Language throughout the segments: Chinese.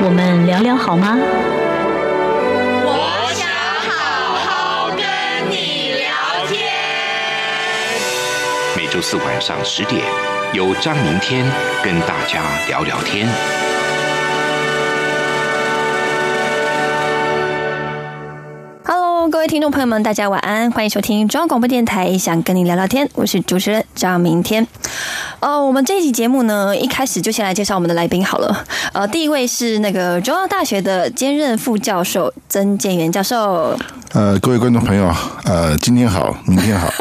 我们聊聊好吗？我想好好跟你聊天。每周四晚上十点，由张明天跟大家聊聊天。各位听众朋友们，大家晚安，欢迎收听中央广播电台，想跟你聊聊天，我是主持人张明天。呃，我们这一集节目呢，一开始就先来介绍我们的来宾好了。呃，第一位是那个中央大学的兼任副教授曾建元教授。呃，各位观众朋友，呃，今天好，明天好。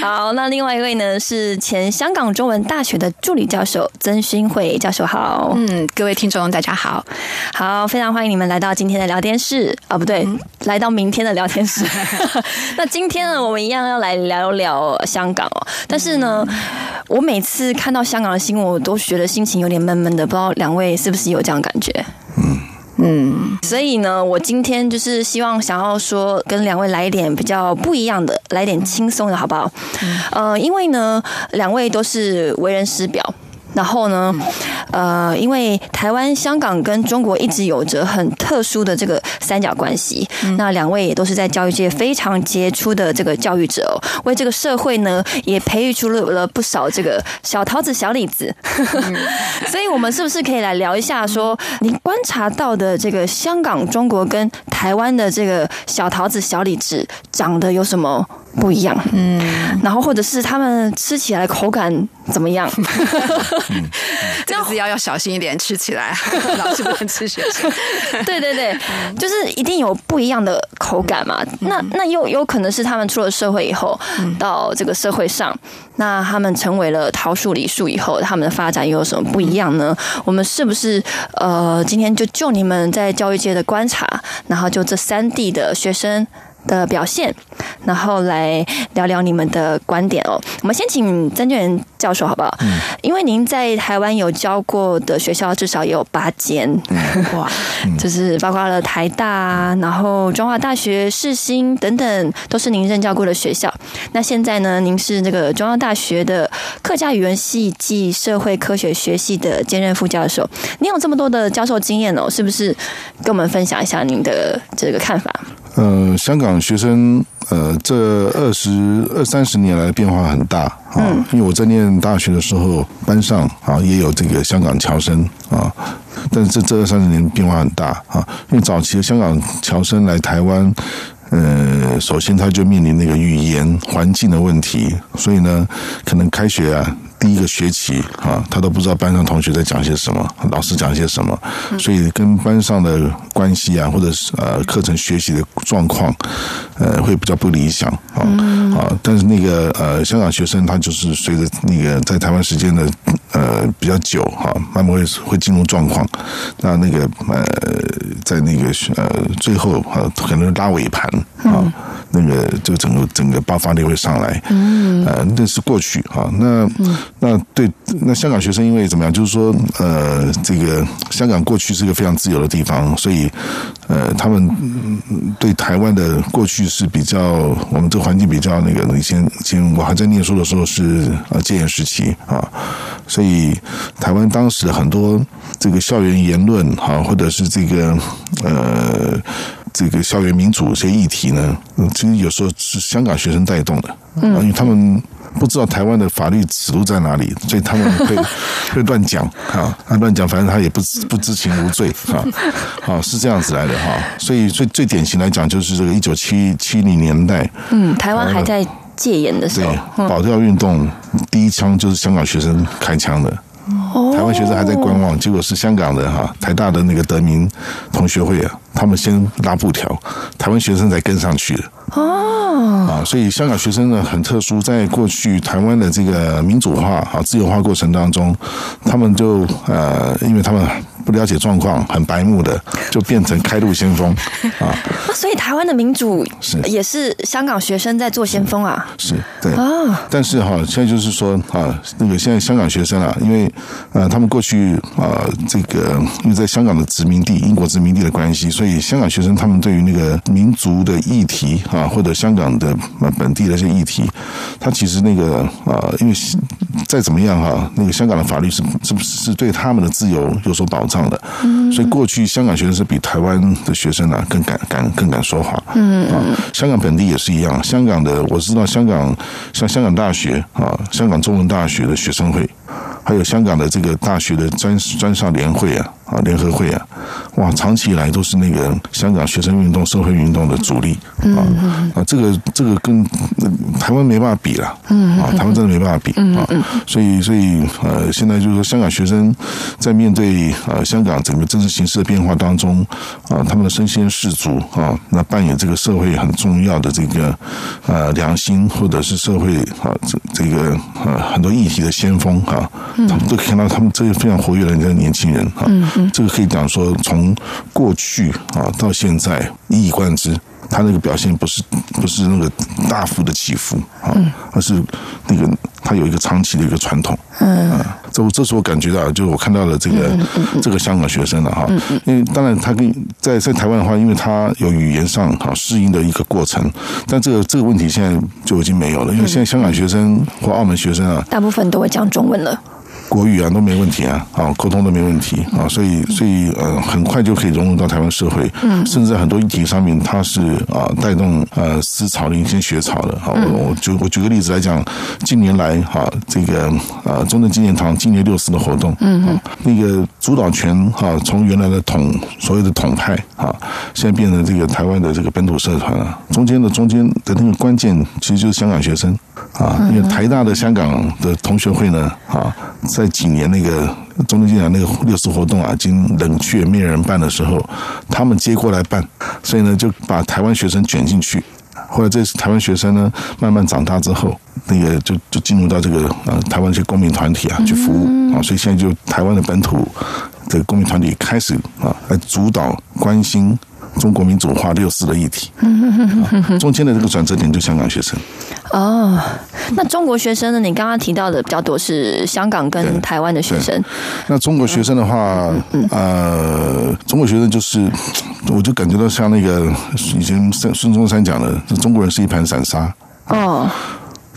好，那另外一位呢是前香港中文大学的助理教授曾勋慧教授，好。嗯，各位听众大家好，好，非常欢迎你们来到今天的聊天室啊，不对，嗯、来到明天的聊天室。那今天呢，我们一样要来聊聊香港哦。但是呢，我每次看到香港的新闻，我都觉得心情有点闷闷的，不知道两位是不是有这样感觉？嗯。嗯，所以呢，我今天就是希望想要说，跟两位来一点比较不一样的，来点轻松的，好不好？呃，因为呢，两位都是为人师表。然后呢，呃，因为台湾、香港跟中国一直有着很特殊的这个三角关系，那两位也都是在教育界非常杰出的这个教育者哦，为这个社会呢也培育出了了不少这个小桃子、小李子。所以，我们是不是可以来聊一下，说你观察到的这个香港、中国跟台湾的这个小桃子、小李子长得有什么不一样？嗯，然后或者是他们吃起来口感怎么样？嗯，这个字要要小心一点，吃起来老是不能吃学生。对对对，就是一定有不一样的口感嘛。那那又有可能是他们出了社会以后，到这个社会上，那他们成为了桃树李树以后，他们的发展又有什么不一样呢？我们是不是呃，今天就就你们在教育界的观察，然后就这三地的学生的表现，然后来聊聊你们的观点哦。我们先请曾俊仁教授好不好？嗯，因为您在台湾有教过的学校至少也有八间，哇，就是包括了台大，然后中华大学、世新等等，都是您任教过的学校。那现在呢，您是那个中央大学的客家语文系暨社会科学学系的兼任副教授。您有这么多的教授经验哦，是不是跟我们分享一下您的这个看法？呃，香港学生呃，这二十二三十年来变化很大啊。因为我在念大学的时候，班上啊也有这个香港侨生啊，但是这这二三十年变化很大啊。因为早期的香港侨生来台湾，呃，首先他就面临那个语言环境的问题，所以呢，可能开学啊。第一个学期啊，他都不知道班上同学在讲些什么，老师讲些什么，所以跟班上的关系啊，或者是呃课程学习的状况，呃会比较不理想啊啊。但是那个呃香港学生他就是随着那个在台湾时间的呃比较久哈，慢慢会会进入状况。那那个呃在那个呃最后呃可能拉尾盘啊，那个就整个整个爆发力会上来。嗯，呃那是过去哈那。那对，那香港学生因为怎么样？就是说，呃，这个香港过去是一个非常自由的地方，所以，呃，他们对台湾的过去是比较，我们这个环境比较那个。以前，以前我还在念书的时候是呃戒严时期啊，所以台湾当时的很多这个校园言论哈，或者是这个呃这个校园民主这些议题呢，其实有时候是香港学生带动的，嗯因为他们。不知道台湾的法律尺度在哪里，所以他们会 会乱讲啊，他乱讲，反正他也不不知情无罪啊，好 是这样子来的哈。所以最最典型来讲，就是这个一九七七零年代，嗯，台湾还在戒严的时候，对，保钓运动第一枪就是香港学生开枪的，台湾学生还在观望，结果是香港的哈台大的那个德明同学会啊，他们先拉布条，台湾学生才跟上去的。哦，啊，所以香港学生呢很特殊，在过去台湾的这个民主化、啊自由化过程当中，他们就呃，因为他们不了解状况，很白目的，就变成开路先锋啊。所以台湾的民主是也是香港学生在做先锋啊。是对啊，但是哈，现在就是说啊，那个现在香港学生啊，因为呃，他们过去啊，这个因为在香港的殖民地，英国殖民地的关系，所以香港学生他们对于那个民族的议题啊，或者香港的本地的一些议题，他其实那个啊，因为再怎么样哈，那个香港的法律是是不是对他们的自由有所保障的？嗯，所以过去香港学生是比台湾的学生啊更敢敢更敢说话。嗯啊，香港本地也是一样，香港的我知道香港像香港大学啊，香港中文大学的学生会。还有香港的这个大学的专专上联会啊，啊联合会啊，哇，长期以来都是那个香港学生运动、社会运动的主力啊啊，这个这个跟台湾没办法比了，啊，台湾真的没办法比啊，所以所以呃，现在就是说香港学生在面对呃香港整个政治形势的变化当中啊，他们的身先士卒啊，那扮演这个社会很重要的这个呃良心或者是社会啊这这个呃很多议题的先锋啊。他们都可以看到，他们这些非常活跃的人家年轻人啊，这个可以讲说，从过去啊到现在一以贯之，他那个表现不是不是那个大幅的起伏啊，而是那个他有一个长期的一个传统。嗯，这我这是我感觉到，就是我看到了这个这个香港学生了哈，因为当然他跟在在台湾的话，因为他有语言上啊适应的一个过程，但这个这个问题现在就已经没有了，因为现在香港学生或澳门学生啊，大部分都会讲中文了。国语啊都没问题啊，啊沟通都没问题啊，所以所以呃很快就可以融入到台湾社会，嗯，甚至在很多议题上面，它是啊带动呃思潮的一些学潮的好。我我举我举个例子来讲，近年来哈这个呃中正纪念堂今年六四的活动，嗯，那个主导权哈从原来的统所谓的统派啊，现在变成这个台湾的这个本土社团啊，中间的中间的那个关键其实就是香港学生啊，因为台大的香港的同学会呢啊。在几年那个中正纪念那个六四活动啊，已经冷却没人办的时候，他们接过来办，所以呢就把台湾学生卷进去。后来这次台湾学生呢慢慢长大之后，那个就就进入到这个呃台湾这些公民团体啊去服务啊，所以现在就台湾的本土这个公民团体开始啊来主导关心中国民主化六四的议题。中间的这个转折点就香港学生。哦，那中国学生呢？你刚刚提到的比较多是香港跟台湾的学生。那中国学生的话，嗯、呃，中国学生就是，我就感觉到像那个以前孙孙中山讲的，中国人是一盘散沙。哦。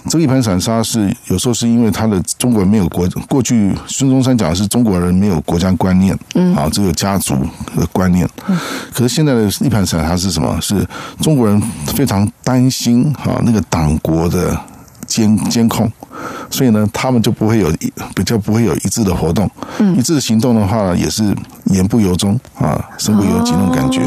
这个一盘散沙是有时候是因为他的中国人没有国，过去孙中山讲的是中国人没有国家观念，嗯，啊，只有家族的观念，嗯，可是现在的一盘散沙是什么？是中国人非常担心啊那个党国的监监控，所以呢，他们就不会有比较不会有一致的活动，嗯，一致的行动的话也是言不由衷啊，身不由己那种感觉。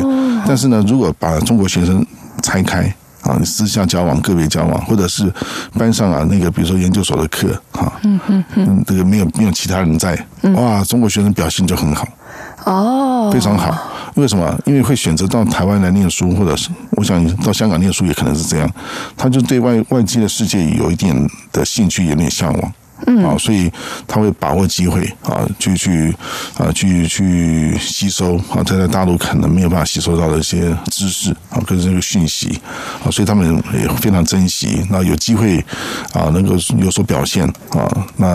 但是呢，如果把中国学生拆开。啊，私下交往、个别交往，或者是班上啊，那个比如说研究所的课，哈，嗯嗯嗯，这个没有没有其他人在，哇，中国学生表现就很好，哦，非常好。为什么？因为会选择到台湾来念书，或者是我想到香港念书也可能是这样，他就对外外界的世界有一点的兴趣，有点向往。嗯，啊，所以他会把握机会啊，去去啊，去去吸收啊，在在大陆可能没有办法吸收到的一些知识啊，跟这个讯息啊，所以他们也非常珍惜。那有机会啊，能够有所表现啊，那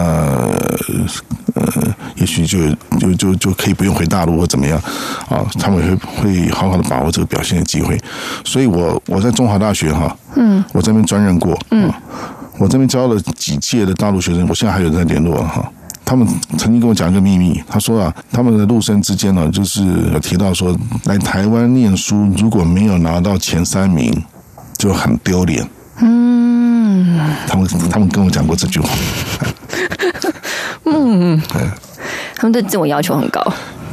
呃，也许就就就就可以不用回大陆或怎么样啊，他们会会好好的把握这个表现的机会。所以我我在中华大学哈，嗯，我这边专任过，嗯。我这边教了几届的大陆学生，我现在还有在联络哈。他们曾经跟我讲一个秘密，他说啊，他们的陆生之间呢，就是有提到说，来台湾念书如果没有拿到前三名，就很丢脸。嗯，他们他们跟我讲过这句话。嗯，他们对自我要求很高。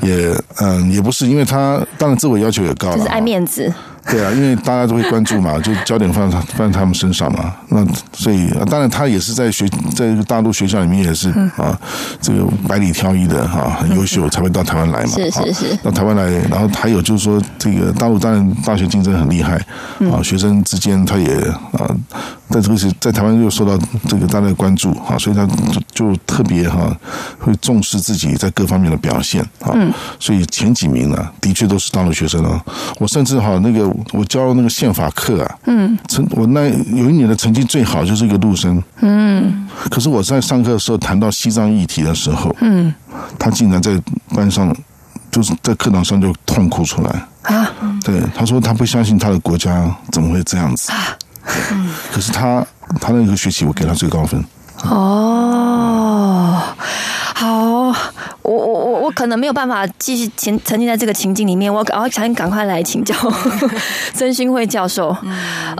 也嗯，也不是，因为他当然自我要求也高了，就是爱面子。对啊，因为大家都会关注嘛，就焦点放在放在他们身上嘛。那所以当然他也是在学，在这个大陆学校里面也是啊，这个百里挑一的哈，很优秀才会到台湾来嘛。是是是。到台湾来，然后还有就是说，这个大陆当然大学竞争很厉害啊，学生之间他也啊。在这个是在台湾又受到这个大家的关注哈，所以他就就特别哈会重视自己在各方面的表现啊。嗯。所以前几名呢，的确都是大陆学生啊。我甚至哈那个我教那个宪法课啊，嗯，成我那有一年的成绩最好就是一个陆生，嗯。可是我在上课的时候谈到西藏议题的时候，嗯，他竟然在班上就是在课堂上就痛哭出来啊。对，他说他不相信他的国家怎么会这样子。嗯，可是他他那个学期我给他最高分。哦，好，我我我我可能没有办法继续沉沉浸在这个情境里面，我 我想赶快来请教 曾勋慧教授。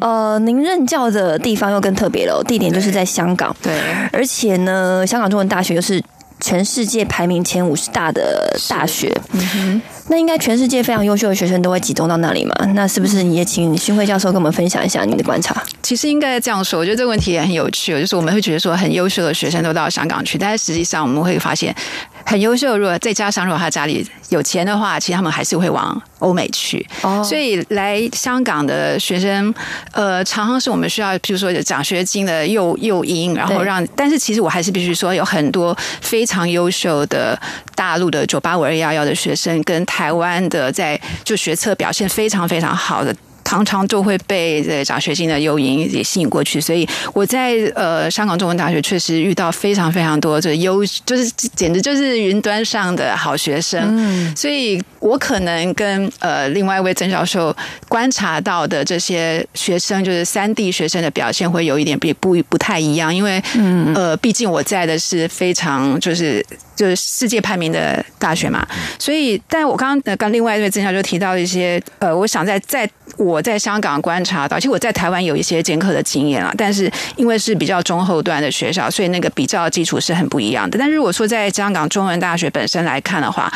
呃，您任教的地方又更特别了，地点就是在香港，对，而且呢，香港中文大学又是全世界排名前五十大的大学。嗯哼。那应该全世界非常优秀的学生都会集中到那里嘛？那是不是你也请新辉教授跟我们分享一下你的观察？其实应该这样说，我觉得这个问题也很有趣，就是我们会觉得说很优秀的学生都到香港去，但是实际上我们会发现。很优秀，如果再加上如果他家里有钱的话，其实他们还是会往欧美去。哦，所以来香港的学生，呃，常常是我们需要，譬如说有奖学金的诱诱因，然后让。但是其实我还是必须说，有很多非常优秀的大陆的九八五二幺幺的学生，跟台湾的在就学测表现非常非常好的。常常就会被这奖学金的诱因也吸引过去，所以我在呃香港中文大学确实遇到非常非常多这优，就是简直就是云端上的好学生。嗯，所以我可能跟呃另外一位曾教授观察到的这些学生，就是三 D 学生的表现会有一点比不不太一样，因为嗯呃毕竟我在的是非常就是。就是世界排名的大学嘛，所以，但我刚刚跟另外一位曾教授提到一些，呃，我想在在我在香港观察到，其实我在台湾有一些兼课的经验啊，但是因为是比较中后段的学校，所以那个比较基础是很不一样的。但如果说在香港中文大学本身来看的话，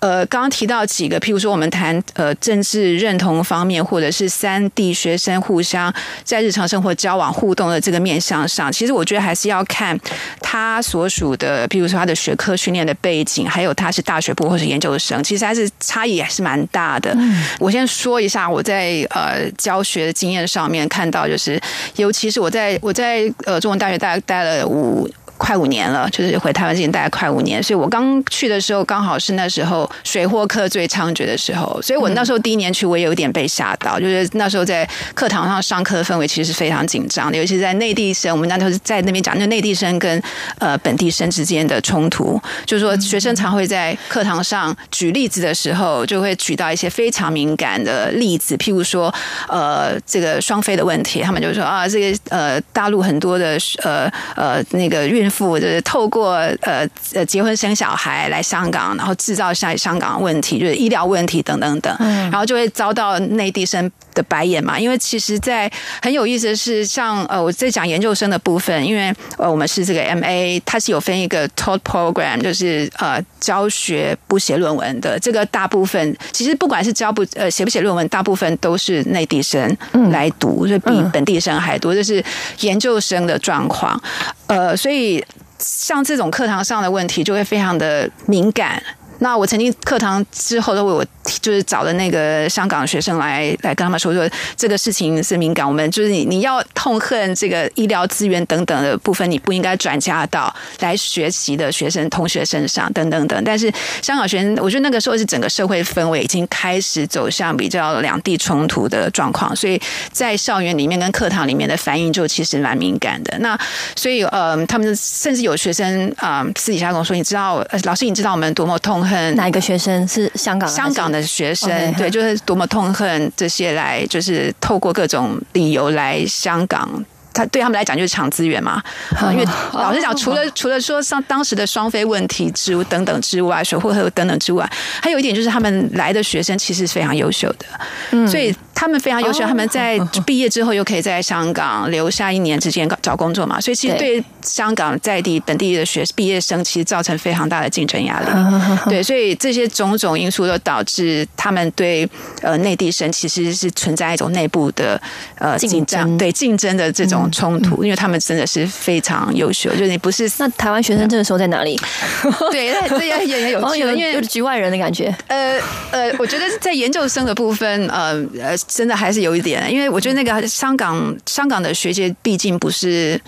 呃，刚刚提到几个，譬如说我们谈呃政治认同方面，或者是三地学生互相在日常生活交往互动的这个面向上，其实我觉得还是要看他所属的，譬如说他的学科。训练的背景，还有他是大学部或是研究生，其实还是差异还是蛮大的。嗯、我先说一下我在呃教学的经验上面看到，就是尤其是我在我在呃中文大学大概待了五。快五年了，就是回台湾之前大概快五年，所以我刚去的时候刚好是那时候水货客最猖獗的时候，所以我那时候第一年去，我也有点被吓到，就是那时候在课堂上上课的氛围其实是非常紧张的，尤其是在内地生，我们那时候在那边讲，那内地生跟呃本地生之间的冲突，就是说学生常会在课堂上举例子的时候，就会举到一些非常敏感的例子，譬如说呃这个双非的问题，他们就说啊这个呃大陆很多的呃呃那个孕。父就是透过呃呃结婚生小孩来香港，然后制造下香港问题，就是医疗问题等等等，然后就会遭到内地生的白眼嘛。因为其实，在很有意思的是，像呃我在讲研究生的部分，因为呃我们是这个 MA，它是有分一个 taught program，就是呃教学不写论文的。这个大部分其实不管是教不呃写不写论文，大部分都是内地生来读，就比本地生还多，这是研究生的状况。呃，所以像这种课堂上的问题就会非常的敏感。那我曾经课堂之后都为我。就是找的那个香港学生来来跟他们说说这个事情是敏感，我们就是你你要痛恨这个医疗资源等等的部分，你不应该转嫁到来学习的学生同学身上等等等。但是香港学生，我觉得那个时候是整个社会氛围已经开始走向比较两地冲突的状况，所以在校园里面跟课堂里面的反应就其实蛮敏感的。那所以呃，他们甚至有学生啊、私底下跟我说，你知道老师，你知道我们多么痛恨哪一个学生是香港香港的学生，okay, 对，就是多么痛恨这些来，就是透过各种理由来香港。他对他们来讲就是抢资源嘛，因为老实讲，除了除了说像当时的双非问题之等等之外，水货等等之外，还有一点就是他们来的学生其实是非常优秀的，嗯，所以他们非常优秀，他们在毕业之后又可以在香港留下一年之间找工作嘛，所以其实对。香港在地本地的学毕业生其实造成非常大的竞争压力，对，所以这些种种因素都导致他们对呃内地生其实是存在一种内部的呃竞争，对竞争的这种。种冲突，因为他们真的是非常优秀。就是你不是那台湾学生这个时候在哪里？对，这也也有趣，因为有局外人的感觉。呃呃，我觉得在研究生的部分，呃呃，真的还是有一点，因为我觉得那个香港香港的学界毕竟不是。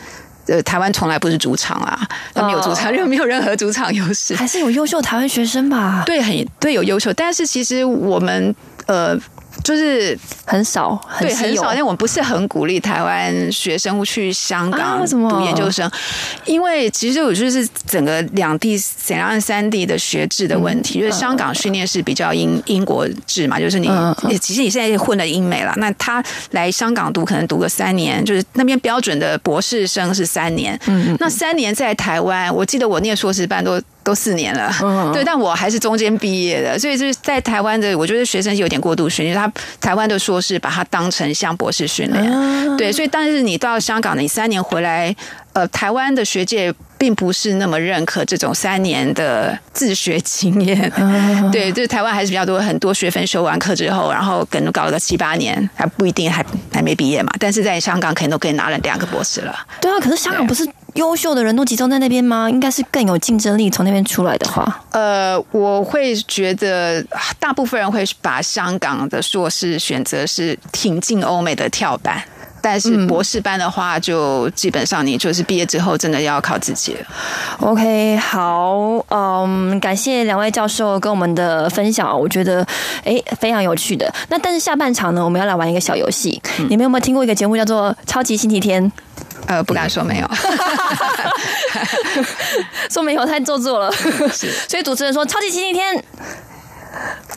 呃，台湾从来不是主场啊，他没有主场，又没有任何主场优势，还是有优秀台湾学生吧？对，很对，有优秀，但是其实我们呃。就是很少，很对，很少。因为我们不是很鼓励台湾学生去香港读研究生，啊、因为其实我就是整个两地、两岸三地的学制的问题。嗯、就是香港训练是比较英英国制嘛，就是你、嗯、其实你现在混了英美了，那他来香港读可能读个三年，就是那边标准的博士生是三年。嗯，那三年在台湾，我记得我念硕士班都。都四年了，对，但我还是中间毕业的，所以就是在台湾的，我觉得学生有点过度训练，他台湾的硕士把它当成像博士训练，对，所以但是你到香港，你三年回来，呃，台湾的学界并不是那么认可这种三年的自学经验，对，就是台湾还是比较多很多学分修完课之后，然后可能搞了个七八年，还不一定还还没毕业嘛，但是在香港可能都可以拿了两个博士了，对啊，可是香港不是。优秀的人都集中在那边吗？应该是更有竞争力。从那边出来的话，呃，我会觉得大部分人会把香港的硕士选择是挺进欧美的跳板，但是博士班的话，就基本上你就是毕业之后真的要靠自己了。OK，好，嗯，感谢两位教授跟我们的分享，我觉得诶非常有趣的。那但是下半场呢，我们要来玩一个小游戏。嗯、你们有没有听过一个节目叫做《超级星期天》？呃，不敢说没有，说没有太做作了。是，所以主持人说超级星期天。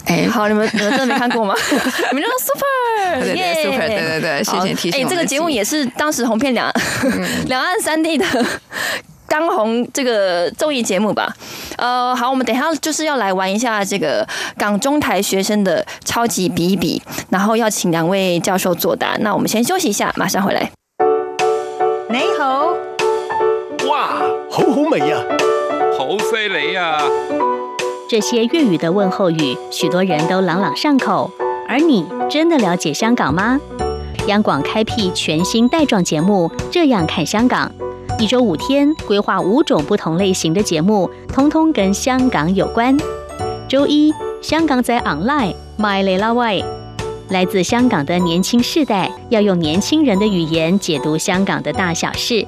哎，好，你们你们真的没看过吗？你们就说 super，对对对，super，对对对，谢谢提醒。哎，这个节目也是当时红遍两 两岸三地的当红这个综艺节目吧？呃，好，我们等一下就是要来玩一下这个港中台学生的超级比一比，然后要请两位教授作答。那我们先休息一下，马上回来。好好味呀，好犀利呀！这些粤语的问候语，许多人都朗朗上口。而你真的了解香港吗？央广开辟全新带状节目，这样看香港。一周五天，规划五种不同类型的节目，通通跟香港有关。周一，香港仔 online，My l i l a way，。来自香港的年轻世代要用年轻人的语言解读香港的大小事。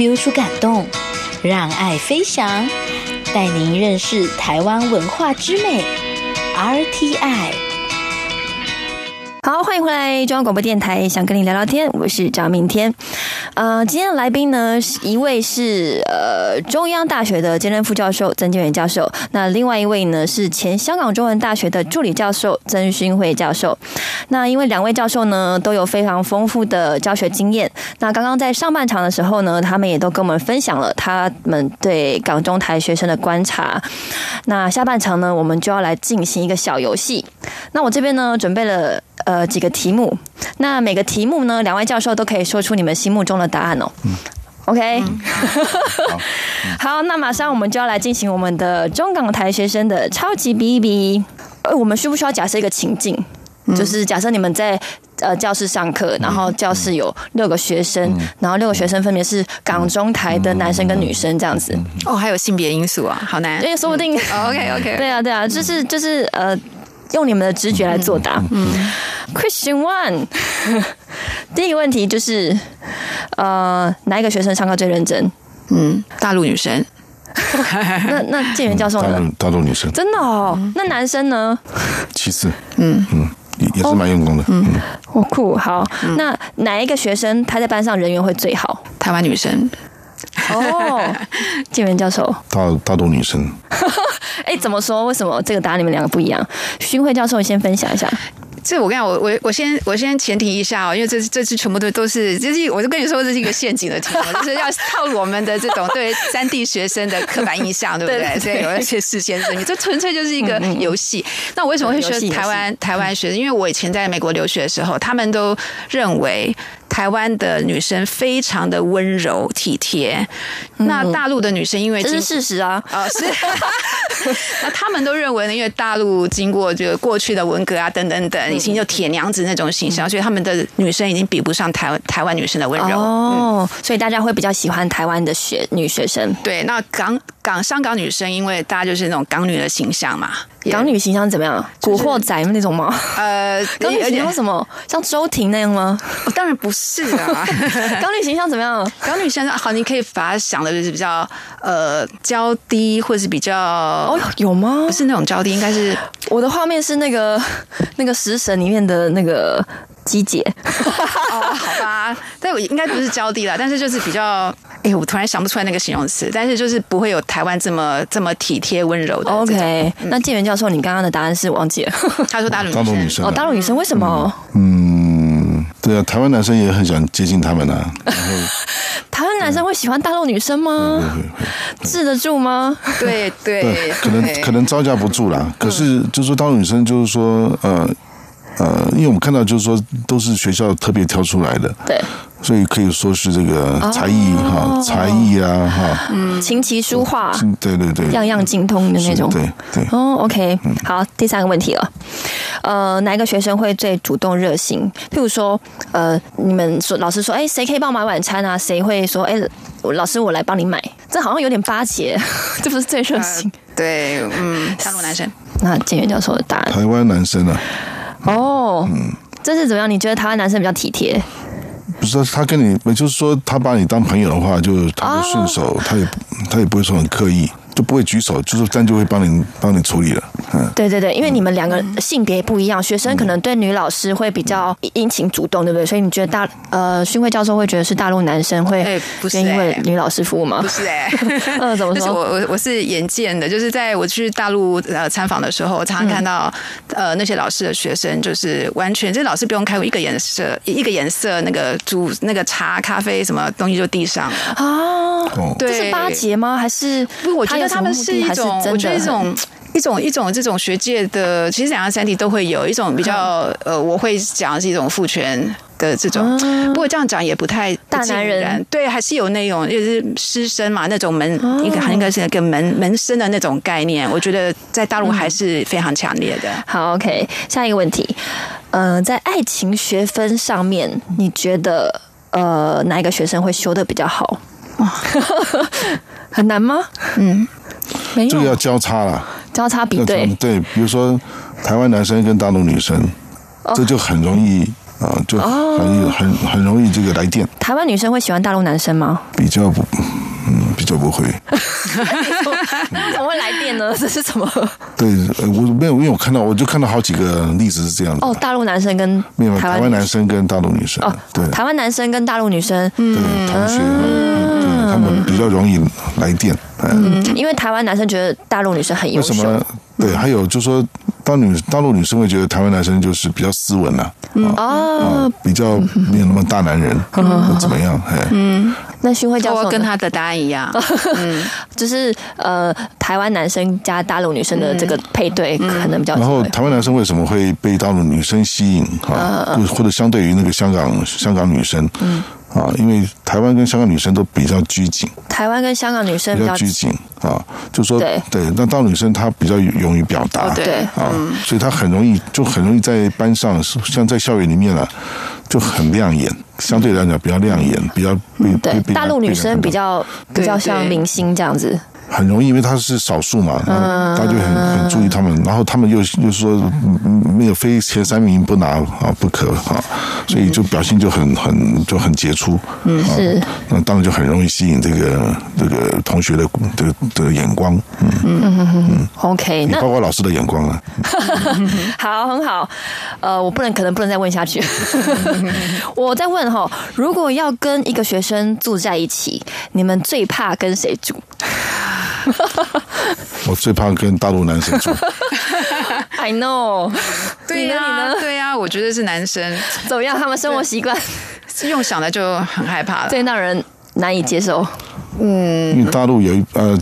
Feel 出感动，让爱飞翔，带您认识台湾文化之美。RTI。好，欢迎回来中央广播电台，想跟你聊聊天，我是张明天。呃，今天的来宾呢，是一位是呃中央大学的兼任副教授曾建元教授，那另外一位呢是前香港中文大学的助理教授曾勋惠教授。那因为两位教授呢都有非常丰富的教学经验，那刚刚在上半场的时候呢，他们也都跟我们分享了他们对港中台学生的观察。那下半场呢，我们就要来进行一个小游戏。那我这边呢准备了。呃，几个题目，那每个题目呢，两位教授都可以说出你们心目中的答案哦。嗯，OK，嗯、好，那马上我们就要来进行我们的中港台学生的超级比一比。呃，我们需不需要假设一个情境？嗯、就是假设你们在呃教室上课，然后教室有六个学生，嗯、然后六个学生分别是港中台的男生跟女生这样子。哦，还有性别因素啊，好难。因为说不定。嗯、OK OK。对啊对啊，就是就是呃。用你们的直觉来作答。嗯，Question One，第一个问题就是，呃，哪一个学生上课最认真？嗯，大陆女生。那那建元教授呢？大陆女生。真的哦？那男生呢？其次。嗯嗯，也也是蛮用功的。嗯，我酷。好，那哪一个学生他在班上人缘会最好？台湾女生。哦，建元教授。大大多女生。哎，怎么说？为什么这个答案你们两个不一样？勋惠教授，你先分享一下。这我跟你讲，我我我先我先前提一下哦，因为这这次全部都都是，就是我就跟你说这是一个陷阱的题目，就是要套路我们的这种对三 D 学生的刻板印象，对不对？所以有一些事先声明，这纯粹就是一个游戏。那我为什么会说台湾台湾学生？因为我以前在美国留学的时候，他们都认为。台湾的女生非常的温柔体贴，嗯、那大陆的女生因为这是事实啊，啊、哦、是，那他们都认为呢，因为大陆经过这个过去的文革啊等等等，已经就铁娘子那种形象，嗯、所以他们的女生已经比不上台湾台湾女生的温柔。哦、嗯，所以大家会比较喜欢台湾的学女学生。对，那港港香港女生，因为大家就是那种港女的形象嘛。港女形象怎么样？古惑仔那种吗？呃，港女形象什么？像周婷那样吗？哦，当然不是啊。港女形象怎么样？港女形象好，你可以把它想的就是比较呃娇滴，或者是比较哦，有吗？不是那种娇滴，应该是我的画面是那个那个食神里面的那个鸡姐。哦，好吧，但我应该不是娇滴啦，但是就是比较。哎，我突然想不出来那个形容词，但是就是不会有台湾这么这么体贴温柔的。OK，、嗯、那建元教授，你刚刚的答案是忘记了？他说大陆女生，大陆女生、啊、哦，大陆女生为什么？嗯，对啊，台湾男生也很想接近他们啊。然后 台湾男生会喜欢大陆女生吗？会会会，治得住吗？对对，对，可能可能招架不住啦。可是就是说大陆女生，就是说呃呃，因为我们看到就是说都是学校特别挑出来的。对。所以可以说是这个才艺哈，才艺啊哈，嗯，琴棋书画，对对对，样样精通的那种，对对。哦，OK，好，第三个问题了，呃，哪一个学生会最主动热心？譬如说，呃，你们说老师说，哎，谁可以帮我买晚餐啊？谁会说，哎，老师我来帮你买？这好像有点巴结，这不是最热心？对，嗯，大陆男生。那建元教授的答案，台湾男生啊。哦，嗯，这是怎么样？你觉得台湾男生比较体贴？不是他跟你，就是说他把你当朋友的话，就他就顺手，他也他也不会说很刻意。就不会举手，就是这样就会帮你帮你处理了。嗯，对对对，因为你们两个性别不一样，学生可能对女老师会比较殷勤主动，对不对？所以你觉得大呃勋惠教授会觉得是大陆男生会愿意为女老师服务吗？不是哎、欸，呃，怎么说？我我我是眼见的，就是在我去大陆呃参访的时候，我常常看到、嗯、呃那些老师的学生，就是完全这老师不用开口，一个颜色一个颜色那个煮那个茶咖啡什么东西就地上了啊，对，这是巴结吗？还是不？我觉得。他们是一种，我觉得一种一种一种这种学界的，其实两岸三地都会有一种比较呃，我会讲是一种父权的这种。不过这样讲也不太不大男人，对，还是有那种就是师生嘛，那种门应该应该是一个门门生的那种概念。我觉得在大陆还是非常强烈的。好，OK，下一个问题，呃，在爱情学分上面，你觉得呃哪一个学生会修的比较好？哇，很难吗？嗯。没有这个要交叉了，交叉比对，对，比如说台湾男生跟大陆女生，哦、这就很容易啊，就很、哦、很很容易这个来电。台湾女生会喜欢大陆男生吗？比较不，嗯，比较不会。那 怎么会来电呢？这是什么？对，我没有，因为我看到，我就看到好几个例子是这样的。哦，大陆男生跟没有台湾男生跟大陆女生哦，对，台湾男生跟大陆女生，对，同学，嗯、对，他们比较容易来电。嗯，因为台湾男生觉得大陆女生很优秀。为什么？对，还有就是说，大女大陆女生会觉得台湾男生就是比较斯文呐，啊，比较没有那么大男人，怎么样？哎，嗯，那勋慧教授跟他的答案一样，嗯，就是呃，台湾男生加大陆女生的这个配对可能比较。然后，台湾男生为什么会被大陆女生吸引？哈，或者相对于那个香港香港女生，嗯。啊，因为台湾跟香港女生都比较拘谨，台湾跟香港女生比较拘谨啊，就说对，对，那大陆女生她比较勇于表达，对啊，所以她很容易就很容易在班上，像在校园里面啊，就很亮眼，相对来讲比较亮眼，比较对大陆女生比较比较像明星这样子。很容易，因为他是少数嘛，大家就很很注意他们，然后他们又又说没有非前三名不拿啊不可啊，所以就表现就很很就很杰出，嗯是，那当然就很容易吸引这个这个同学的的的眼光，嗯。嗯嗯嗯，OK，那包括老师的眼光啊，好很好，呃，我不能可能不能再问下去，我再问哈，如果要跟一个学生住在一起，你们最怕跟谁住？我最怕跟大陆男生住。I know，对呀、啊，对呀、啊，我觉得是男生。怎么样？他们生活习惯？用想的就很害怕了，最让人难以接受。嗯，因为大陆有一呃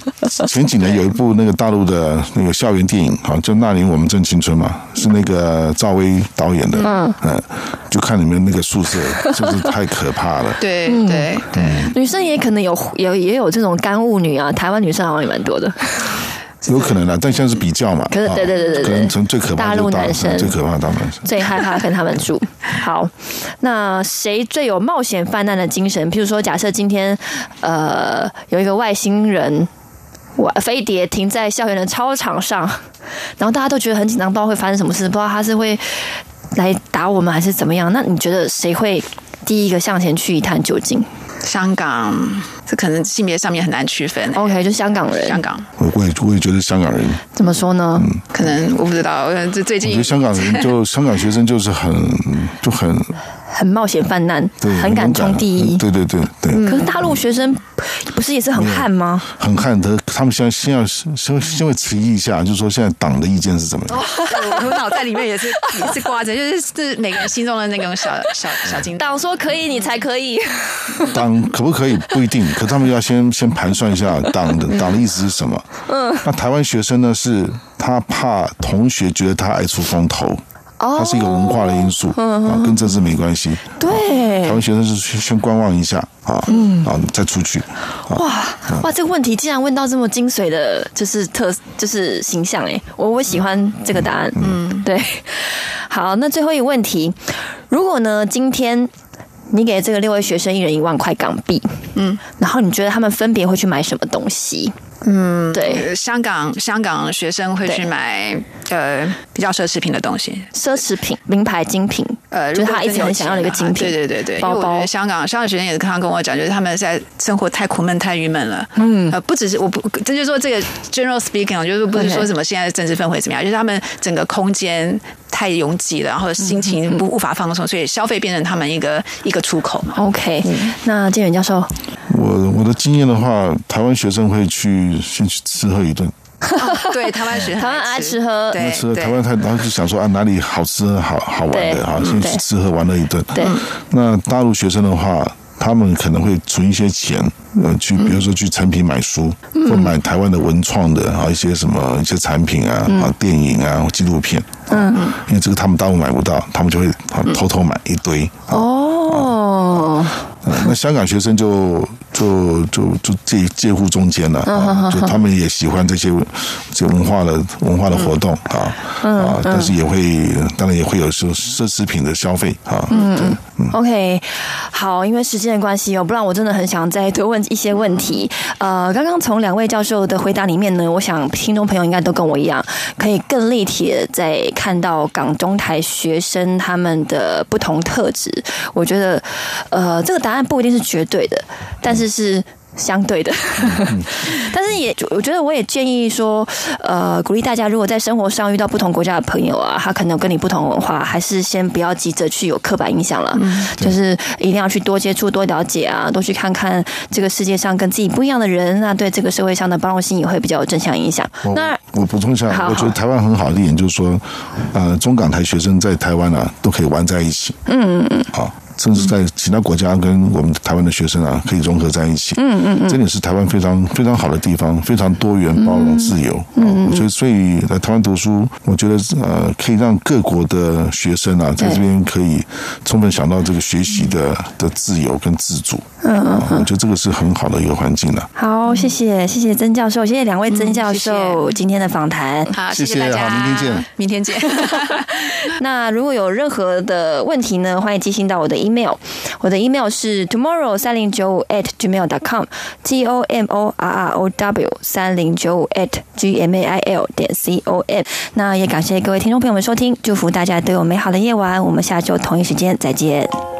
前几年有一部那个大陆的那个校园电影，好就《那年我们正青春》嘛，是那个赵薇导演的。嗯嗯，就看里面那个宿舍，就是太可怕了。对对对，女生也可能有有也有这种干物女啊，台湾女生好像也蛮多的。有可能啦，但现在是比较嘛。可是，对对对对，可能从最可怕的大陆男生，最可怕的大陆男生，最害怕跟他们住。好，那谁最有冒险犯难的精神？譬如说，假设今天呃有一个外星人飞碟停在校园的操场上，然后大家都觉得很紧张，不知道会发生什么事，不知道他是会来打我们还是怎么样？那你觉得谁会第一个向前去一探究竟？香港，这可能性别上面很难区分。OK，就香港人。香港，我我也我也觉得香港人。怎么说呢？嗯，可能我不知道。这最近，我觉得香港人就 香港学生就是很就很很冒险犯难，对，很敢冲第一。对对对对。可是大陆学生不是也是很悍吗？很悍的，他们先先要先先会迟疑一下，就是说现在党的意见是怎么样。我脑袋里面也是 也是挂着，就是是每个人心中的那种小小小金。党说可以，你才可以。党可不可以不一定，可他们要先先盘算一下党的 党的意思是什么。嗯。那台湾学生呢？是他怕同学觉得他爱出风头。它是一个文化的因素啊，跟政治没关系。对，台湾学生是先观望一下啊，嗯，啊，再出去。哇哇，这个问题竟然问到这么精髓的，就是特就是形象哎，我我喜欢这个答案。嗯，对。好，那最后一个问题，如果呢，今天你给这个六位学生一人一万块港币，嗯，然后你觉得他们分别会去买什么东西？嗯，对，香港香港学生会去买呃比较奢侈品的东西，奢侈品、名牌精品，呃，就是他一直很想要的一个精品，对对对对，包包。香港香港学生也是刚刚跟我讲，就是他们在生活太苦闷、太郁闷了。嗯，呃，不只是我不，这就是说这个 general speaking，就是不是说什么现在政治氛围怎么样，就是他们整个空间太拥挤了，然后心情不无法放松，所以消费变成他们一个一个出口。OK，那建远教授，我我的经验的话，台湾学生会去。先去吃喝一顿，哦、对台湾学生，台湾爱吃喝，对吃喝。台湾他然后就想说啊，哪里好吃好好玩的哈，先去吃喝玩乐一顿。对，那大陆学生的话，他们可能会存一些钱，呃，去比如说去成品买书，或买台湾的文创的啊一些什么一些产品啊啊电影啊纪录片，嗯，因为这个他们大陆买不到，他们就会偷偷买一堆。哦。那香港学生就就就就介介乎中间了啊，就他们也喜欢这些这文化的文化的活动啊啊，但是也会当然也会有时候奢侈品的消费啊。嗯，OK，好，因为时间的关系哦，不然我真的很想再多问一些问题。呃，刚刚从两位教授的回答里面呢，我想听众朋友应该都跟我一样，可以更立体的在看到港中台学生他们的不同特质。我觉得，呃，这个答案。不一定是绝对的，但是是相对的。但是也，我觉得我也建议说，呃，鼓励大家，如果在生活上遇到不同国家的朋友啊，他可能跟你不同文化，还是先不要急着去有刻板印象了。嗯，就是一定要去多接触、多了解啊，多去看看这个世界上跟自己不一样的人，那对这个社会上的包容性也会比较有正向影响。那我补充一下，我觉得台湾很好的一点就是说，呃，中港台学生在台湾啊都可以玩在一起。嗯嗯嗯，好。甚至在其他国家跟我们台湾的学生啊，可以融合在一起。嗯嗯嗯，这点是台湾非常非常好的地方，非常多元、包容、自由。嗯，我觉得所以来台湾读书，我觉得呃，可以让各国的学生啊，在这边可以充分想到这个学习的的自由跟自主。嗯嗯，我觉得这个是很好的一个环境了。好，谢谢谢谢曾教授，谢谢两位曾教授今天的访谈。好，谢谢大家，好，明天见，明天见。那如果有任何的问题呢，欢迎寄信到我的 email。我的 email 是 tomorrow 三零九五 at gmail dot com，t o m o r r o w 三零九五 at g m a i l 点 c o m。那也感谢各位听众朋友们收听，祝福大家都有美好的夜晚，我们下周同一时间再见。